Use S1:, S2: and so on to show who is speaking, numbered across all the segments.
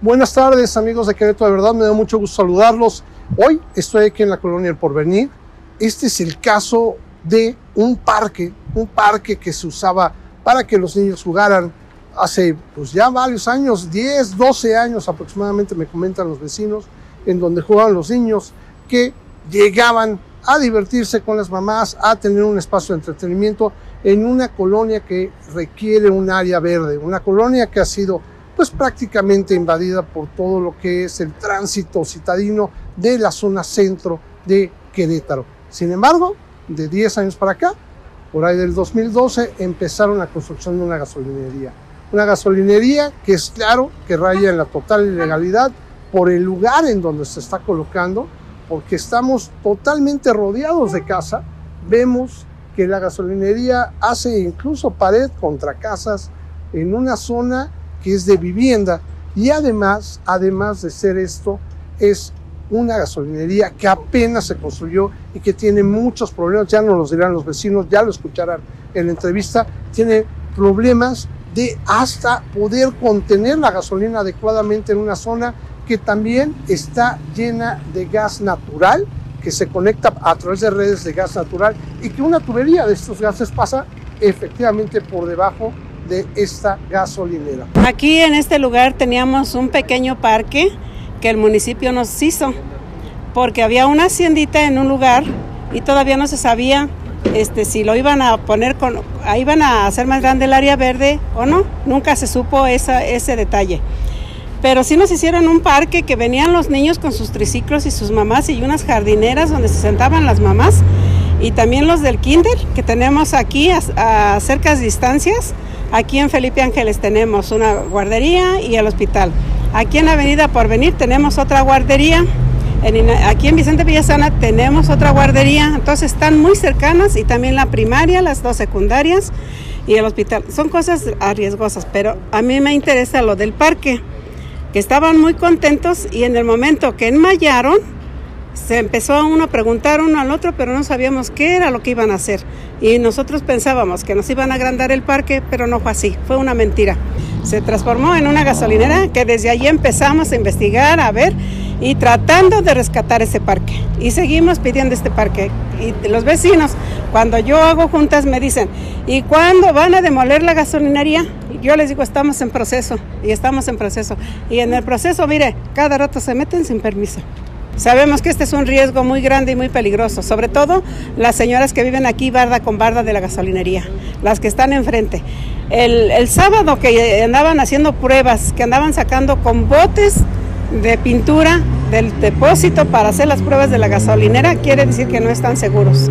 S1: Buenas tardes amigos de Querétaro, de verdad me da mucho gusto saludarlos. Hoy estoy aquí en la colonia El Porvenir. Este es el caso de un parque, un parque que se usaba para que los niños jugaran hace pues ya varios años, 10, 12 años aproximadamente me comentan los vecinos, en donde jugaban los niños que llegaban a divertirse con las mamás, a tener un espacio de entretenimiento en una colonia que requiere un área verde, una colonia que ha sido pues prácticamente invadida por todo lo que es el tránsito citadino de la zona centro de Querétaro. Sin embargo, de 10 años para acá, por ahí del 2012, empezaron la construcción de una gasolinería. Una gasolinería que es claro que raya en la total ilegalidad por el lugar en donde se está colocando, porque estamos totalmente rodeados de casa. Vemos que la gasolinería hace incluso pared contra casas en una zona que es de vivienda. Y además, además de ser esto, es una gasolinería que apenas se construyó y que tiene muchos problemas, ya nos los dirán los vecinos, ya lo escucharán en la entrevista, tiene problemas de hasta poder contener la gasolina adecuadamente en una zona que también está llena de gas natural, que se conecta a través de redes de gas natural y que una tubería de estos gases pasa efectivamente por debajo de esta gasolinera.
S2: Aquí en este lugar teníamos un pequeño parque que el municipio nos hizo, porque había una haciendita en un lugar y todavía no se sabía este, si lo iban a poner con, iban a hacer más grande el área verde o no, nunca se supo esa, ese detalle. Pero sí nos hicieron un parque que venían los niños con sus triciclos y sus mamás y unas jardineras donde se sentaban las mamás y también los del kinder que tenemos aquí a, a cercas distancias. Aquí en Felipe Ángeles tenemos una guardería y el hospital. Aquí en Avenida Porvenir tenemos otra guardería. aquí en Vicente Villasana tenemos otra guardería. Entonces están muy cercanas y también la primaria, las dos secundarias y el hospital. Son cosas arriesgosas, pero a mí me interesa lo del parque, que estaban muy contentos y en el momento que enmayaron, se empezó a uno a preguntar uno al otro, pero no sabíamos qué era lo que iban a hacer. Y nosotros pensábamos que nos iban a agrandar el parque, pero no fue así, fue una mentira. Se transformó en una gasolinera que desde allí empezamos a investigar, a ver y tratando de rescatar ese parque. Y seguimos pidiendo este parque. Y los vecinos, cuando yo hago juntas, me dicen, ¿y cuándo van a demoler la gasolinería? Yo les digo, estamos en proceso, y estamos en proceso. Y en el proceso, mire, cada rato se meten sin permiso. Sabemos que este es un riesgo muy grande y muy peligroso, sobre todo las señoras que viven aquí barda con barda de la gasolinería, las que están enfrente. El, el sábado que andaban haciendo pruebas, que andaban sacando con botes de pintura del depósito para hacer las pruebas de la gasolinera, quiere decir que no están seguros.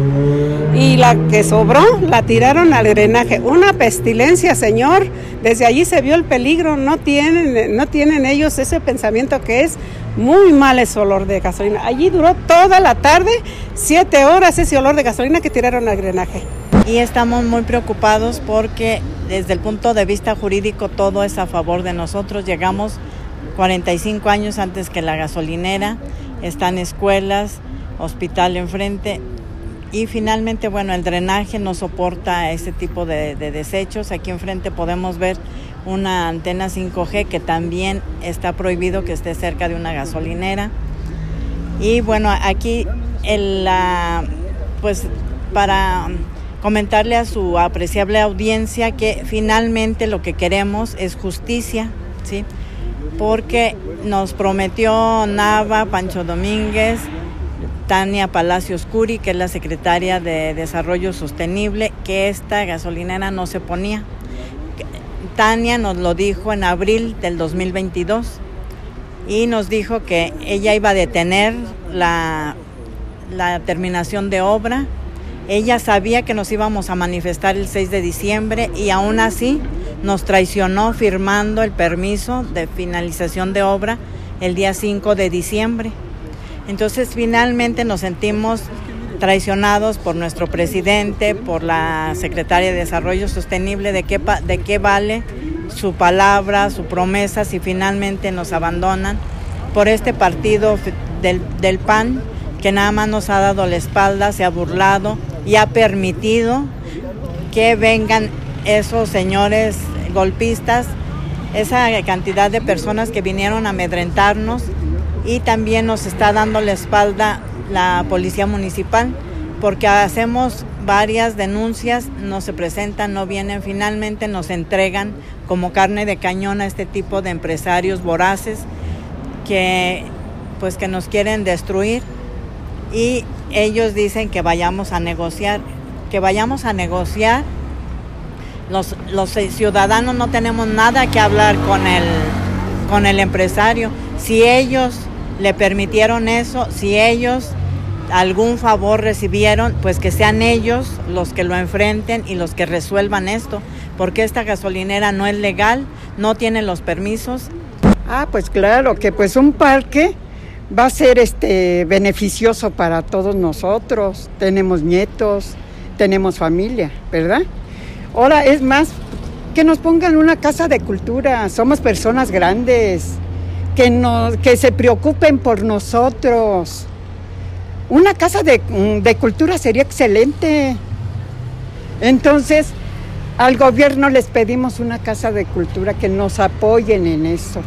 S2: Y la que sobró la tiraron al drenaje. Una pestilencia, señor. Desde allí se vio el peligro. No tienen, no tienen ellos ese pensamiento que es muy mal ese olor de gasolina. Allí duró toda la tarde, siete horas ese olor de gasolina que tiraron al drenaje.
S3: Y estamos muy preocupados porque desde el punto de vista jurídico todo es a favor de nosotros. Llegamos 45 años antes que la gasolinera, están escuelas, hospital enfrente. Y finalmente, bueno, el drenaje no soporta ese tipo de, de desechos. Aquí enfrente podemos ver una antena 5G que también está prohibido que esté cerca de una gasolinera. Y bueno, aquí la, pues para comentarle a su apreciable audiencia que finalmente lo que queremos es justicia, ¿sí? Porque nos prometió Nava, Pancho Domínguez, Tania Palacios Curi, que es la secretaria de Desarrollo Sostenible, que esta gasolinera no se ponía. Tania nos lo dijo en abril del 2022 y nos dijo que ella iba a detener la, la terminación de obra. Ella sabía que nos íbamos a manifestar el 6 de diciembre y aún así nos traicionó firmando el permiso de finalización de obra el día 5 de diciembre. Entonces finalmente nos sentimos traicionados por nuestro presidente, por la secretaria de Desarrollo Sostenible, de qué, de qué vale su palabra, su promesa si finalmente nos abandonan por este partido del, del PAN que nada más nos ha dado la espalda, se ha burlado y ha permitido que vengan esos señores golpistas esa cantidad de personas que vinieron a amedrentarnos y también nos está dando la espalda la policía municipal porque hacemos varias denuncias, no se presentan, no vienen, finalmente nos entregan como carne de cañón a este tipo de empresarios voraces que pues que nos quieren destruir y ellos dicen que vayamos a negociar, que vayamos a negociar. Los, los ciudadanos no tenemos nada que hablar con el, con el empresario. Si ellos le permitieron eso, si ellos algún favor recibieron, pues que sean ellos los que lo enfrenten y los que resuelvan esto, porque esta gasolinera no es legal, no tiene los permisos.
S4: Ah, pues claro, que pues un parque va a ser este beneficioso para todos nosotros. Tenemos nietos, tenemos familia, ¿verdad? Ahora es más que nos pongan una casa de cultura, somos personas grandes, que que se preocupen por nosotros una casa mm, de, cultura sería excelente. Entonces, al gobierno les pedimos una casa de cultura que nos apoyen en eso.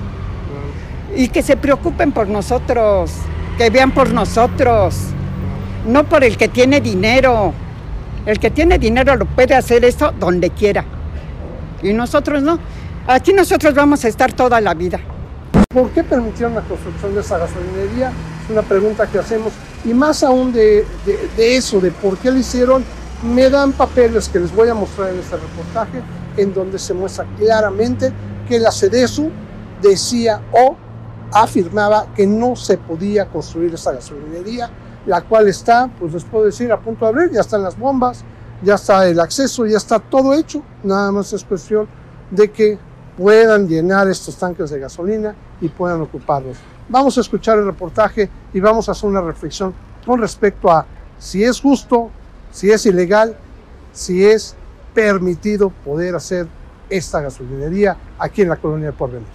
S4: Y que se preocupen por nosotros, que vean por nosotros, no por el que tiene dinero. El que tiene dinero lo puede hacer esto donde quiera. Y nosotros no. Aquí nosotros vamos a estar toda la vida.
S1: ¿Por qué permitieron la construcción de esa gasolinería? Es una pregunta que hacemos. Y más aún de, eso, de por qué lo hicieron, me dan papeles que les voy a mostrar en este reportaje, en donde se muestra claramente que la CEDESU decía o afirmaba que no se podía construir esa gasolinería, la cual está, pues les puedo decir, a punto de abrir, ya están las bombas, ya está el acceso, ya está todo hecho, nada más es cuestión de que puedan llenar estos tanques de gasolina y puedan ocuparlos. Vamos a escuchar el reportaje y vamos a hacer una reflexión con respecto a si es justo, si es ilegal, si es permitido poder hacer esta gasolinería aquí en la colonia de Porvenir.